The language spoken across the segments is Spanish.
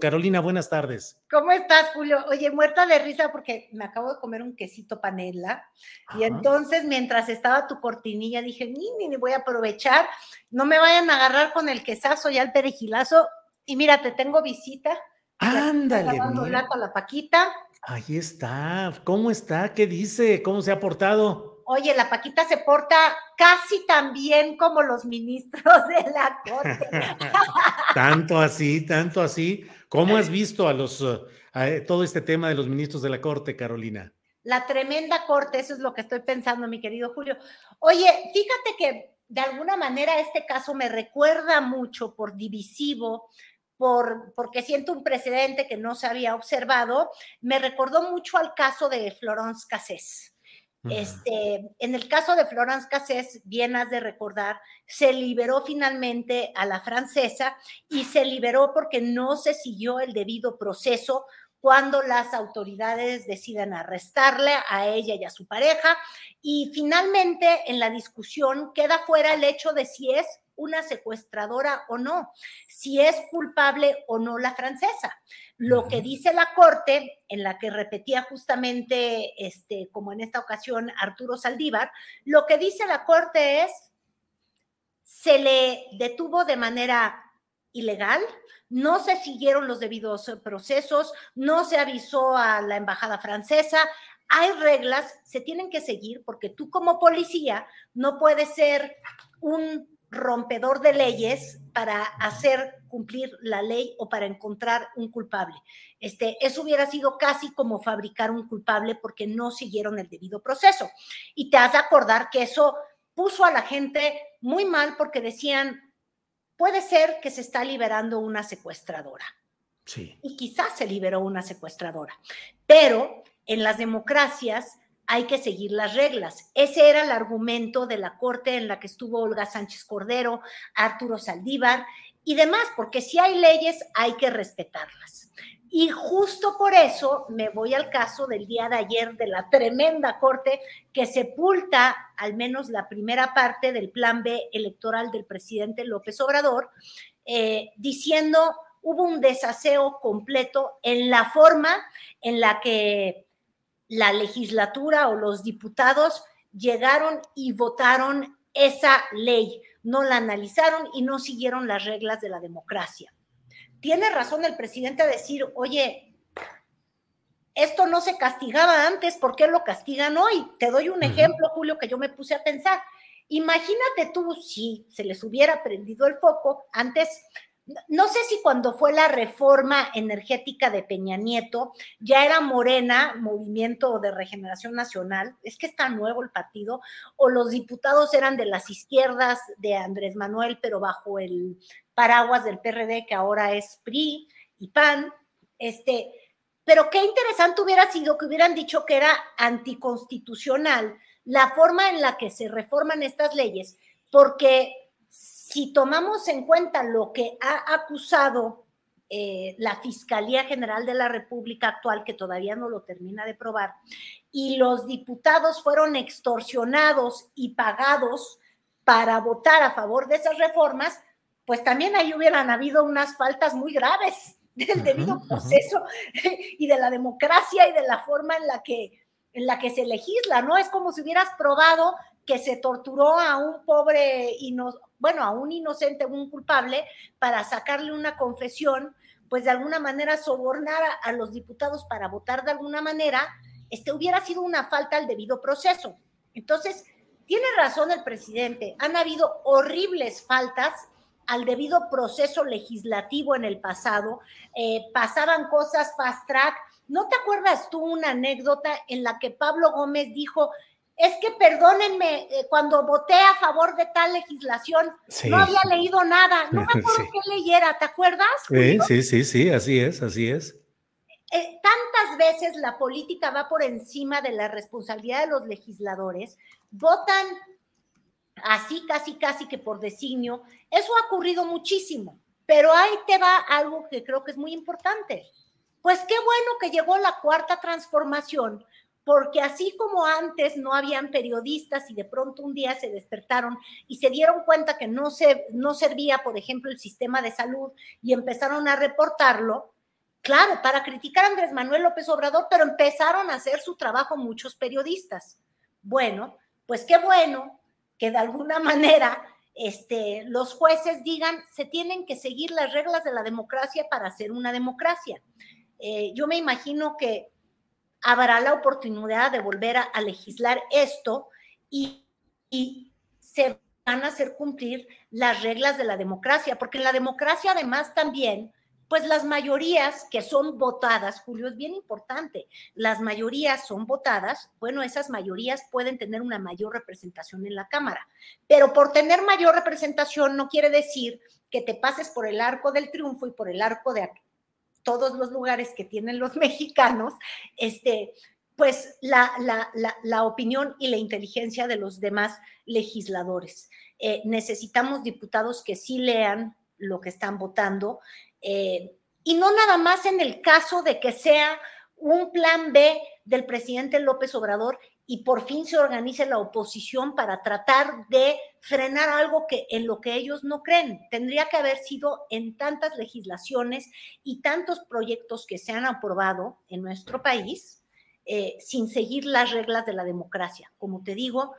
Carolina, buenas tardes. ¿Cómo estás, Julio? Oye, muerta de risa porque me acabo de comer un quesito panela y entonces mientras estaba tu cortinilla dije, ni, ni, ni voy a aprovechar, no me vayan a agarrar con el quesazo y el perejilazo y mira, te tengo visita. Ándale. Mira. la Paquita. Ahí está. ¿Cómo está? ¿Qué dice? ¿Cómo se ha portado? Oye, la Paquita se porta casi tan bien como los ministros de la corte. tanto así, tanto así. ¿Cómo has visto a los a todo este tema de los ministros de la corte, Carolina? La tremenda corte, eso es lo que estoy pensando, mi querido Julio. Oye, fíjate que de alguna manera este caso me recuerda mucho por divisivo, por, porque siento un precedente que no se había observado, me recordó mucho al caso de Florence Cassés. Este, en el caso de Florence Cassés, bien has de recordar, se liberó finalmente a la francesa y se liberó porque no se siguió el debido proceso cuando las autoridades deciden arrestarle a ella y a su pareja. Y finalmente en la discusión queda fuera el hecho de si es una secuestradora o no, si es culpable o no la francesa. Lo que dice la Corte, en la que repetía justamente, este, como en esta ocasión, Arturo Saldívar, lo que dice la Corte es, se le detuvo de manera ilegal, no se siguieron los debidos procesos, no se avisó a la embajada francesa, hay reglas, se tienen que seguir porque tú como policía no puedes ser un rompedor de leyes para hacer cumplir la ley o para encontrar un culpable. Este, eso hubiera sido casi como fabricar un culpable porque no siguieron el debido proceso. Y te has de acordar que eso puso a la gente muy mal porque decían, puede ser que se está liberando una secuestradora. Sí. Y quizás se liberó una secuestradora. Pero en las democracias hay que seguir las reglas. Ese era el argumento de la corte en la que estuvo Olga Sánchez Cordero, Arturo Saldívar y demás, porque si hay leyes hay que respetarlas. Y justo por eso me voy al caso del día de ayer de la tremenda corte que sepulta al menos la primera parte del plan B electoral del presidente López Obrador, eh, diciendo hubo un desaseo completo en la forma en la que la legislatura o los diputados llegaron y votaron esa ley, no la analizaron y no siguieron las reglas de la democracia. Tiene razón el presidente a decir, oye, esto no se castigaba antes, ¿por qué lo castigan hoy? Te doy un ejemplo, Julio, que yo me puse a pensar. Imagínate tú si se les hubiera prendido el foco antes no sé si cuando fue la reforma energética de Peña Nieto, ya era Morena, Movimiento de Regeneración Nacional, es que está nuevo el partido, o los diputados eran de las izquierdas de Andrés Manuel, pero bajo el paraguas del PRD, que ahora es PRI y PAN. Este, pero qué interesante hubiera sido que hubieran dicho que era anticonstitucional la forma en la que se reforman estas leyes, porque si tomamos en cuenta lo que ha acusado eh, la Fiscalía General de la República actual, que todavía no lo termina de probar, y los diputados fueron extorsionados y pagados para votar a favor de esas reformas, pues también ahí hubieran habido unas faltas muy graves. del debido proceso y de la democracia y de la forma en la que en la que se legisla, ¿no? Es como si hubieras probado que se torturó a un pobre, bueno, a un inocente, un culpable, para sacarle una confesión, pues de alguna manera sobornar a, los diputados para votar de alguna manera, este hubiera sido una falta al debido proceso. Entonces, tiene razón el presidente, han habido horribles faltas al debido proceso legislativo en el pasado, eh, pasaban cosas fast track. ¿No te acuerdas tú una anécdota en la que Pablo Gómez dijo, es que perdónenme, eh, cuando voté a favor de tal legislación, no había leído nada, no me acuerdo qué leyera, ¿te acuerdas? Sí, sí, sí, sí, así es, así es. Eh, tantas veces la política va por encima de la responsabilidad de los legisladores, votan así, casi, casi que por designio. Eso ha ocurrido muchísimo, pero ahí te va algo que creo que es muy importante. Pues qué bueno que llegó la cuarta transformación, porque así como antes no habían periodistas y de pronto un día se despertaron y se dieron cuenta que no, se, no servía, por ejemplo, el sistema de salud y empezaron a reportarlo, claro, para criticar a Andrés Manuel López Obrador, pero empezaron a hacer su trabajo muchos periodistas. Bueno, pues qué bueno que de alguna manera este, los jueces digan, se tienen que seguir las reglas de la democracia para ser una democracia. Eh, yo me imagino que habrá la oportunidad de volver a, legislar esto y, y, se van a hacer cumplir las reglas de la democracia, porque en la democracia además también, pues las mayorías que son votadas, Julio, es bien importante, las mayorías son votadas, bueno, esas mayorías pueden tener una mayor representación en la Cámara, pero por tener mayor representación no quiere decir que te pases por el arco del triunfo y por el arco de todos los lugares que tienen los mexicanos, este, pues la, la, opinión y la inteligencia de los demás legisladores. Eh, necesitamos diputados que sí lean lo que están votando eh, y no nada más en el caso de que sea un plan B del presidente López Obrador y por fin se organice la oposición para tratar de frenar algo que en lo que ellos no creen. Tendría que haber sido en tantas legislaciones y tantos proyectos que se han aprobado en nuestro país eh, sin seguir las reglas de la democracia. Como te digo,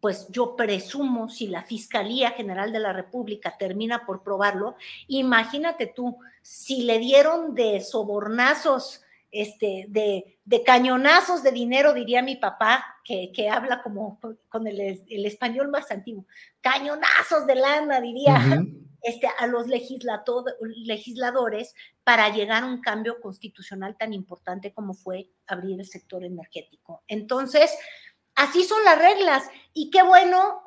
pues yo presumo si la Fiscalía General de la República termina por probarlo, imagínate tú, si le dieron de sobornazos este, de, cañonazos de dinero, diría mi papá, que, habla como con el, español más antiguo, cañonazos de lana, diría, este, a los legisladores para llegar a un cambio constitucional tan importante como fue abrir el sector energético. Entonces, así son las reglas y qué bueno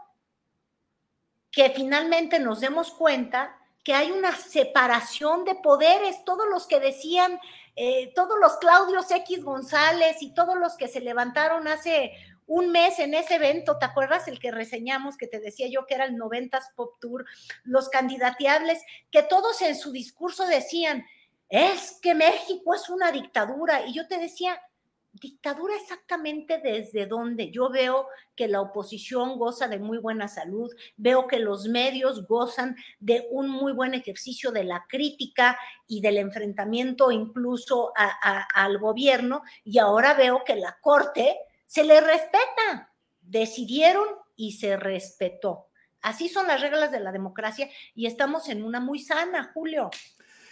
que finalmente nos demos cuenta que hay una separación de poderes, todos los que decían eh, todos los Claudios X González y todos los que se levantaron hace un mes en ese evento, ¿te acuerdas el que reseñamos que te decía yo que era el 90s Pop Tour? Los candidateables, que todos en su discurso decían, es que México es una dictadura. Y yo te decía, dictadura exactamente desde donde yo veo que la oposición goza de muy buena salud, veo que los medios gozan de un muy buen ejercicio de la crítica y del enfrentamiento incluso al gobierno, y ahora veo que la Corte se le respeta. Decidieron y se respetó. Así son las reglas de la democracia y estamos en una muy sana, Julio.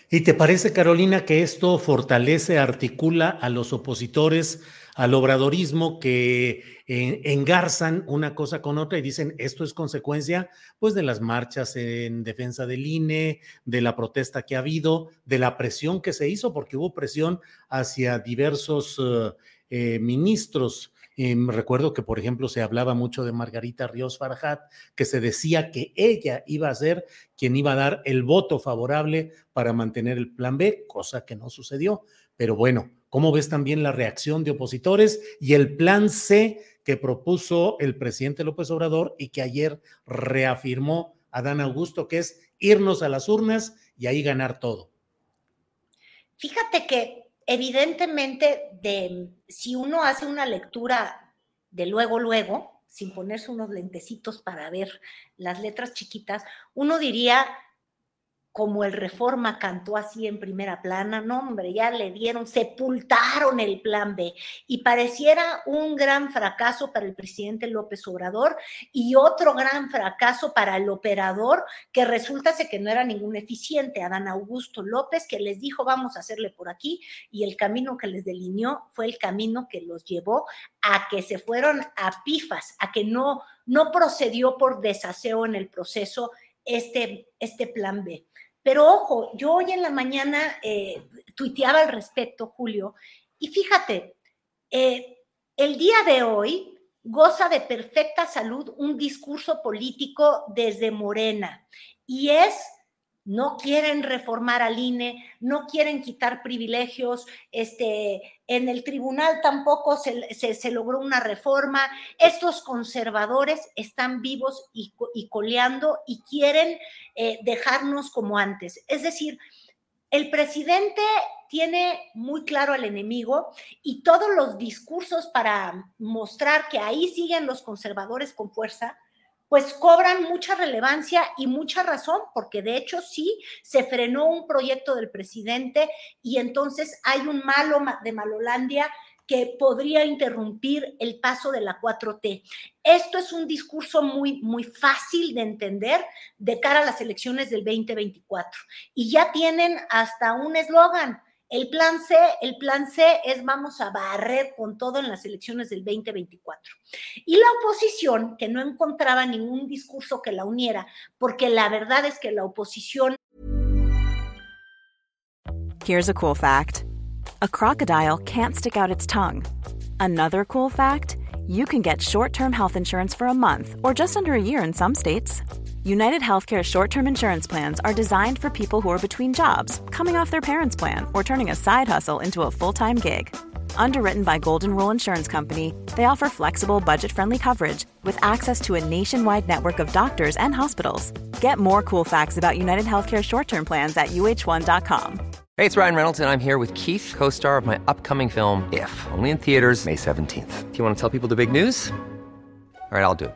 ¿Y te parece, Carolina, que esto fortalece, articula a los opositores al obradorismo que eh, engarzan una cosa con otra y dicen esto es consecuencia pues de las marchas en defensa del INE, de la protesta que ha habido, de la presión que se hizo, porque hubo presión hacia diversos eh, eh, ministros Em, recuerdo que, por ejemplo, se hablaba mucho de Margarita Ríos Farjat, que se decía que ella iba a ser quien iba a dar el voto favorable para mantener el plan B, cosa que no sucedió. Pero bueno, ¿cómo ves también la reacción de opositores y el plan C que propuso el presidente López Obrador y que ayer reafirmó Adán Augusto, que es irnos a las urnas y ahí ganar todo? Fíjate que evidentemente, de, si uno hace una lectura de luego, luego, sin ponerse unos lentecitos para ver las letras chiquitas, uno diría, como el Reforma cantó así en primera plana, no hombre, ya le dieron, sepultaron el plan B y pareciera un gran fracaso para el presidente López Obrador y otro gran fracaso para el operador que resulta que no era ningún eficiente, Adán Augusto López, que les dijo vamos a hacerle por aquí y el camino que les delineó fue el camino que los llevó a que se fueron a pifas, a que no, no procedió por desaseo en el proceso este, este plan B. Pero ojo, yo hoy en la mañana eh, tuiteaba al respecto, Julio, y fíjate, eh, el día de hoy goza de perfecta salud un discurso político desde Morena, y es no quieren reformar al INE, no quieren quitar privilegios, este, en el tribunal tampoco se, logró una reforma, estos conservadores están vivos y, coleando y quieren eh, dejarnos como antes. Es decir, el presidente tiene muy claro al enemigo y todos los discursos para mostrar que ahí siguen los conservadores con fuerza, pues cobran mucha relevancia y mucha razón, porque de hecho sí se frenó un proyecto del presidente y entonces hay un malo de Malolandia que podría interrumpir el paso de la 4T. Esto es un discurso muy, muy fácil de entender de cara a las elecciones del 2024. Y ya tienen hasta un eslogan, el plan C, el plan C es vamos a barrer con todo en las elecciones del 2024. Y la oposición, que no encontraba ningún discurso que la uniera, porque la verdad es que la oposición... Here's a cool fact. A crocodile can't stick out its tongue. Another cool fact, you can get short-term health insurance for a month or just under a year in some states. United Healthcare short term insurance plans are designed for people who are between jobs, coming off their parents' plan, or turning a side hustle into a full time gig. Underwritten by Golden Rule Insurance Company, they offer flexible, budget friendly coverage with access to a nationwide network of doctors and hospitals. Get more cool facts about United Healthcare short term plans at uh1.com. Hey, it's Ryan Reynolds, and I'm here with Keith, co star of my upcoming film, If, only in theaters, May 17th. Do you want to tell people the big news? All right, I'll do it.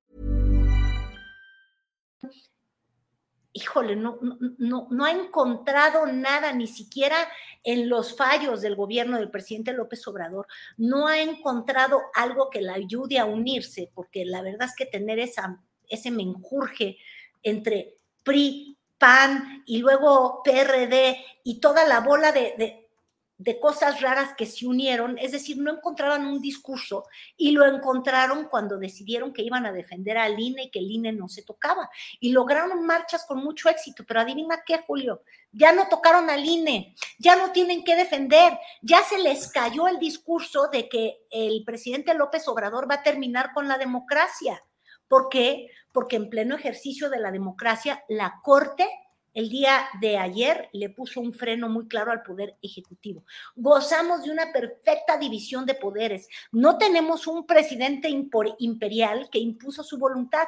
Híjole, no, ha encontrado nada, ni siquiera en los fallos del gobierno del presidente López Obrador, no ha encontrado algo que la ayude a unirse, porque la verdad es que tener ese menjurje entre PRI, PAN y luego PRD y toda la bola de cosas raras que se unieron, es decir, no encontraban un discurso y lo encontraron cuando decidieron que iban a defender al INE y que el INE no se tocaba. Y lograron marchas con mucho éxito, pero adivina qué, Julio, ya no tocaron al INE, ya no tienen que defender, ya se les cayó el discurso de que el presidente López Obrador va a terminar con la democracia. ¿Por qué? Porque en pleno ejercicio de la democracia, la Corte el día de ayer le puso un freno muy claro al poder ejecutivo. Gozamos de una perfecta división de poderes. No tenemos un presidente imperial que impuso su voluntad.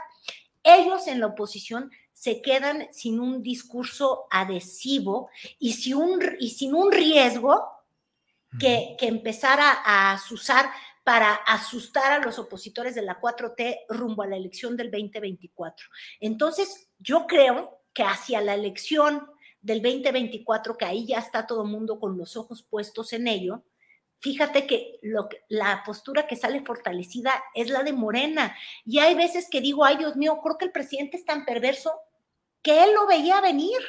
Ellos en la oposición se quedan sin un discurso adhesivo y, sin un, y sin un riesgo que, que empezara a usar para asustar a los opositores de la 4T rumbo a la elección del 2024. Entonces, yo creo que hacia la elección del 2024, que ahí ya está todo el mundo con los ojos puestos en ello, fíjate que, lo la postura que sale fortalecida es la de Morena. Y hay veces que digo, ay Dios mío, creo que el presidente es tan perverso que él lo veía venir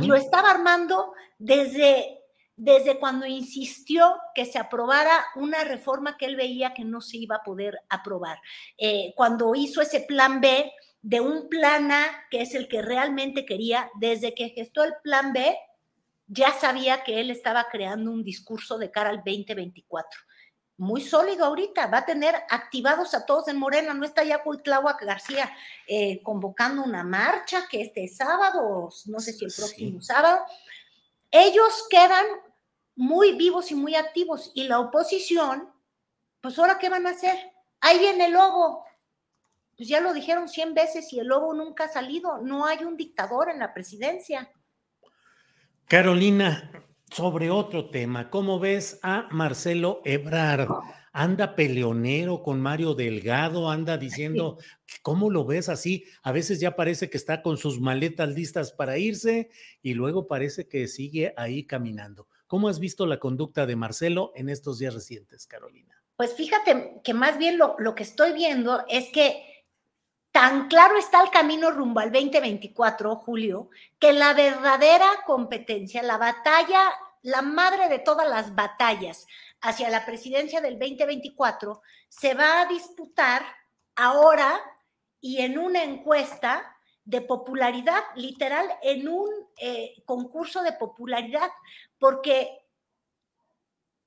y lo estaba armando desde, desde cuando insistió que se aprobara una reforma que él veía que no se iba a poder aprobar. Eh, cuando hizo ese plan B, de un plan A, que es el que realmente quería, desde que gestó el plan B, ya sabía que él estaba creando un discurso de cara al 2024. Muy sólido ahorita, va a tener activados a todos en Morena, no está ya Cuitláhuac García eh, convocando una marcha que este sábado, no sé si el próximo sábado. Ellos quedan muy vivos y muy activos y la oposición, pues ahora qué van a hacer? ahí viene el lobo. Pues ya lo dijeron cien veces y el lobo nunca ha salido. No hay un dictador en la presidencia. Carolina, sobre otro tema, ¿cómo ves a Marcelo Ebrard? Anda peleonero con Mario Delgado, anda diciendo, ¿cómo lo ves así? A veces ya parece que está con sus maletas listas para irse y luego parece que sigue ahí caminando. ¿Cómo has visto la conducta de Marcelo en estos días recientes, Carolina? Pues fíjate que más bien lo, lo que estoy viendo es que Tan claro está el camino rumbo al 2024, Julio, que la verdadera competencia, la batalla, la madre de todas las batallas hacia la presidencia del 2024, se va a disputar ahora y en una encuesta de popularidad, literal, en un eh, concurso de popularidad, porque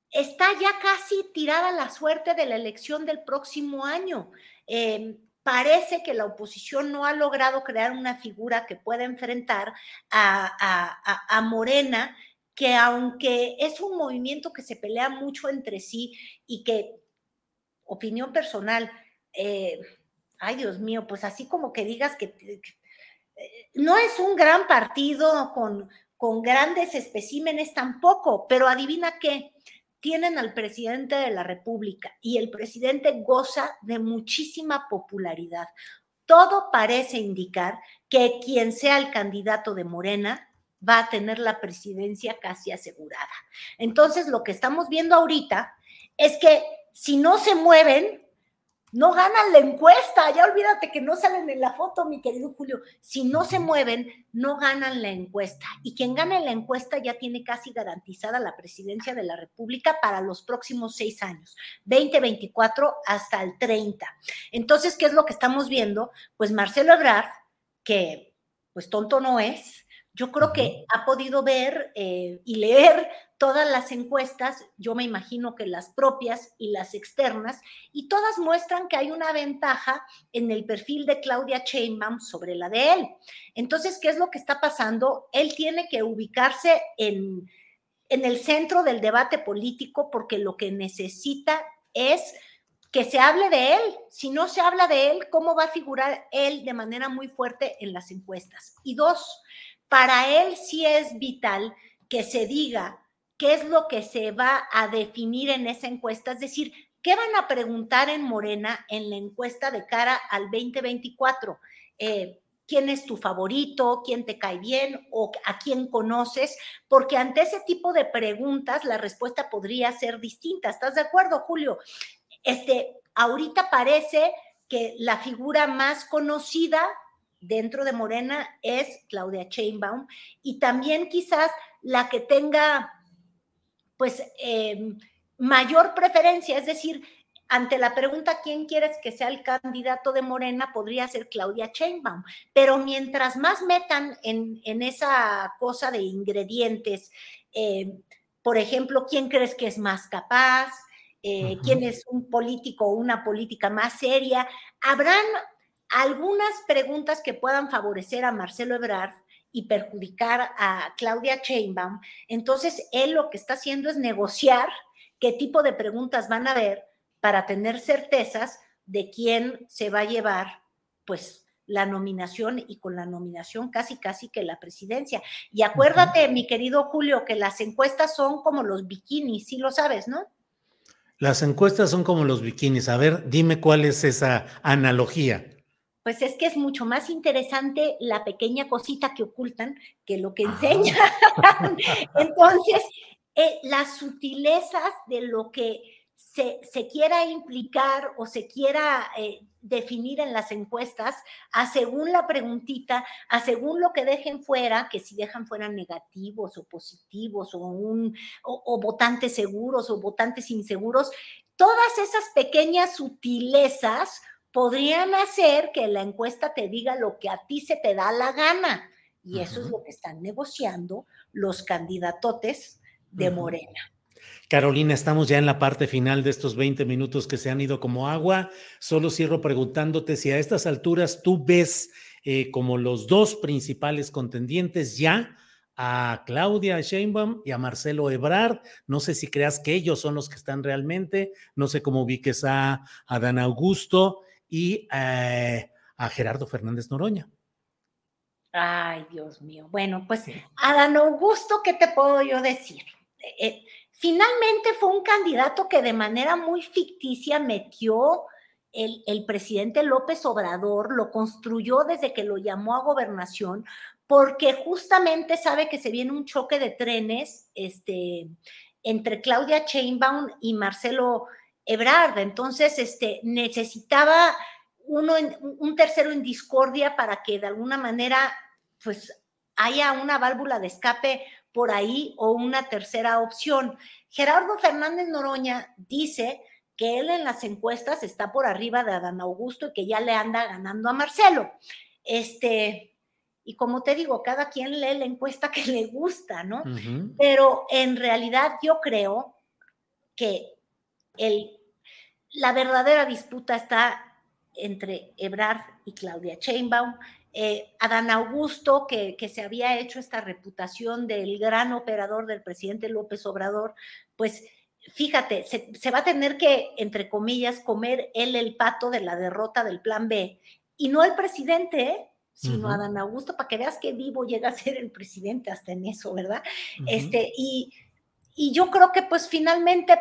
está ya casi tirada la suerte de la elección del próximo año. Eh, parece que la oposición no ha logrado crear una figura que pueda enfrentar a, Morena, que aunque es un movimiento que se pelea mucho entre sí y que, opinión personal, eh, ay Dios mío, pues así como que digas que, eh, no es un gran partido con, con grandes especímenes tampoco, pero adivina qué, tienen al presidente de la República y el presidente goza de muchísima popularidad. Todo parece indicar que quien sea el candidato de Morena va a tener la presidencia casi asegurada. Entonces, lo que estamos viendo ahorita es que si no se mueven, no ganan la encuesta, ya olvídate que no salen en la foto, mi querido Julio. Si no se mueven, no ganan la encuesta. Y quien gane la encuesta ya tiene casi garantizada la presidencia de la República para los próximos seis años, 2024 hasta el 30. Entonces, ¿qué es lo que estamos viendo? Pues Marcelo Ebrard, que pues tonto no es, yo creo que ha podido ver eh, y leer todas las encuestas, yo me imagino que las propias y las externas, y todas muestran que hay una ventaja en el perfil de Claudia Sheinbaum sobre la de él. Entonces, ¿qué es lo que está pasando? Él tiene que ubicarse en, en el centro del debate político porque lo que necesita es que se hable de él. Si no se habla de él, ¿cómo va a figurar él de manera muy fuerte en las encuestas? Y dos, para él sí es vital que se diga qué es lo que se va a definir en esa encuesta, es decir, qué van a preguntar en Morena en la encuesta de cara al 2024. Eh, ¿Quién es tu favorito? ¿Quién te cae bien? ¿O a quién conoces? Porque ante ese tipo de preguntas la respuesta podría ser distinta. ¿Estás de acuerdo, Julio? Este, ahorita parece que la figura más conocida dentro de Morena es Claudia Sheinbaum. Y también quizás la que tenga pues em, mayor preferencia, es decir, ante la pregunta quién quieres que sea el candidato de Morena, podría ser Claudia Sheinbaum. Pero mientras más metan en, esa cosa de ingredientes, em, por ejemplo, quién crees que es más capaz, eh, quién es un político o una política más seria, habrán algunas preguntas que puedan favorecer a Marcelo Ebrard y perjudicar a Claudia Sheinbaum, entonces él lo que está haciendo es negociar qué tipo de preguntas van a haber para tener certezas de quién se va a llevar, pues, la nominación y con la nominación casi, casi que la presidencia. Y acuérdate, mi querido Julio, que las encuestas son como los bikinis, sí lo sabes, ¿no? Las encuestas son como los bikinis. A ver, dime cuál es esa analogía pues es que es mucho más interesante la pequeña cosita que ocultan que lo que enseñan. Entonces, eh, las sutilezas de lo que se, quiera implicar o se quiera eh, definir en las encuestas, a según la preguntita, a según lo que dejen fuera, que si dejan fuera negativos o positivos o, un, o votantes seguros o votantes inseguros, todas esas pequeñas sutilezas podrían hacer que la encuesta te diga lo que a ti se te da la gana. Y eso es lo que están negociando los candidatotes de Morena. Carolina, estamos ya en la parte final de estos 20 minutos que se han ido como agua. Solo cierro preguntándote si a estas alturas tú ves eh, como los dos principales contendientes ya a Claudia Sheinbaum y a Marcelo Ebrard. No sé si creas que ellos son los que están realmente, no sé cómo ubiques a Dan Augusto y eh, a Gerardo Fernández Noroña. Ay, Dios mío. Bueno, pues Dan Augusto, ¿qué te puedo yo decir? Eh, eh, finalmente fue un candidato que de manera muy ficticia metió el, el, presidente López Obrador, lo construyó desde que lo llamó a gobernación, porque justamente sabe que se viene un choque de trenes este, entre Claudia Sheinbaum y Marcelo Ebrard. Entonces, este, necesitaba uno un tercero en discordia para que de alguna manera, pues, haya una válvula de escape por ahí o una tercera opción. Gerardo Fernández Noroña dice que él en las encuestas está por arriba de Adán Augusto y que ya le anda ganando a Marcelo. Este, y como te digo, cada quien lee la encuesta que le gusta, ¿no? Pero en realidad yo creo que el, la verdadera disputa está entre Ebrard y Claudia Sheinbaum. Eh, Adán Augusto, que, que, se había hecho esta reputación del gran operador del presidente López Obrador, pues fíjate, se, se va a tener que, entre comillas, comer él el pato de la derrota del plan B y no el presidente, ¿eh? sino a Dan Augusto, para que veas que vivo llega a ser el presidente hasta en eso, ¿verdad? este, y, y yo creo que pues finalmente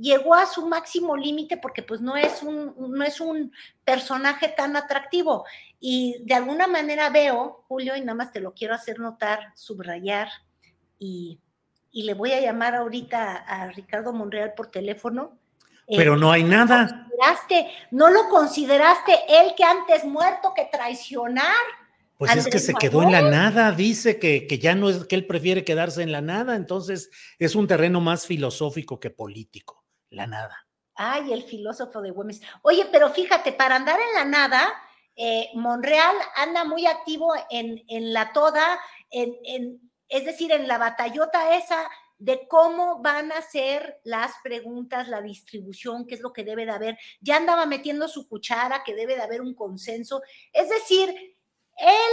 llegó a su máximo límite porque pues no es un no es un personaje tan atractivo. Y de alguna manera veo Julio y nada más te lo quiero hacer notar subrayar y, y le voy a llamar ahorita a Ricardo Monreal por teléfono. Pero no hay nada. No lo consideraste él que antes muerto que traicionar. Pues es que se quedó en la nada, dice que, que, ya no es que él prefiere quedarse en la nada, entonces es un terreno más filosófico que político, la nada. Ay, el filósofo de Güemes. Oye, pero fíjate, para andar en la nada, eh, Monreal anda muy activo en, en la toda, en, en, es decir, en la batallota esa de cómo van a ser las preguntas, la distribución, qué es lo que debe de haber. Ya andaba metiendo su cuchara, que debe de haber un consenso. Es decir, él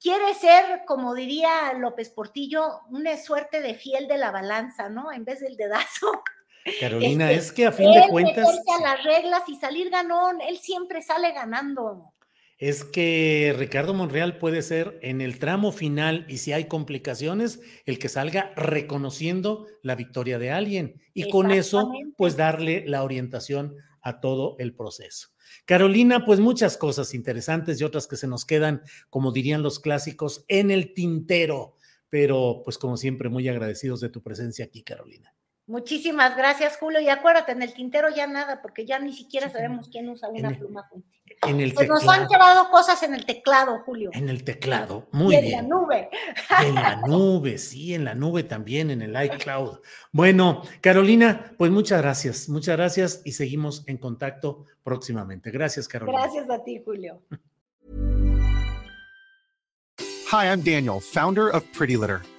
quiere ser, como diría López Portillo, una suerte de fiel de la balanza, ¿no? En vez del dedazo. Carolina, este, es que a fin de cuentas. a las reglas y salir ganón, él siempre sale ganando es que Ricardo Monreal puede ser en el tramo final y si hay complicaciones, el que salga reconociendo la victoria de alguien y con eso, pues darle la orientación a todo el proceso. Carolina, pues muchas cosas interesantes y otras que se nos quedan, como dirían los clásicos, en el tintero, pero pues como siempre, muy agradecidos de tu presencia aquí, Carolina. Muchísimas gracias, Julio. Y acuérdate, en el tintero ya nada, porque ya ni siquiera sabemos quién usa una pluma. En el pues nos han quedado cosas en el teclado, Julio. En el teclado, muy bien. En la nube. En la nube, sí, en la nube también, en el iCloud. Bueno, Carolina, pues muchas gracias, muchas gracias y seguimos en contacto próximamente. Gracias, Carolina. Gracias a ti, Julio. Hi, I'm Daniel, founder of Pretty Litter.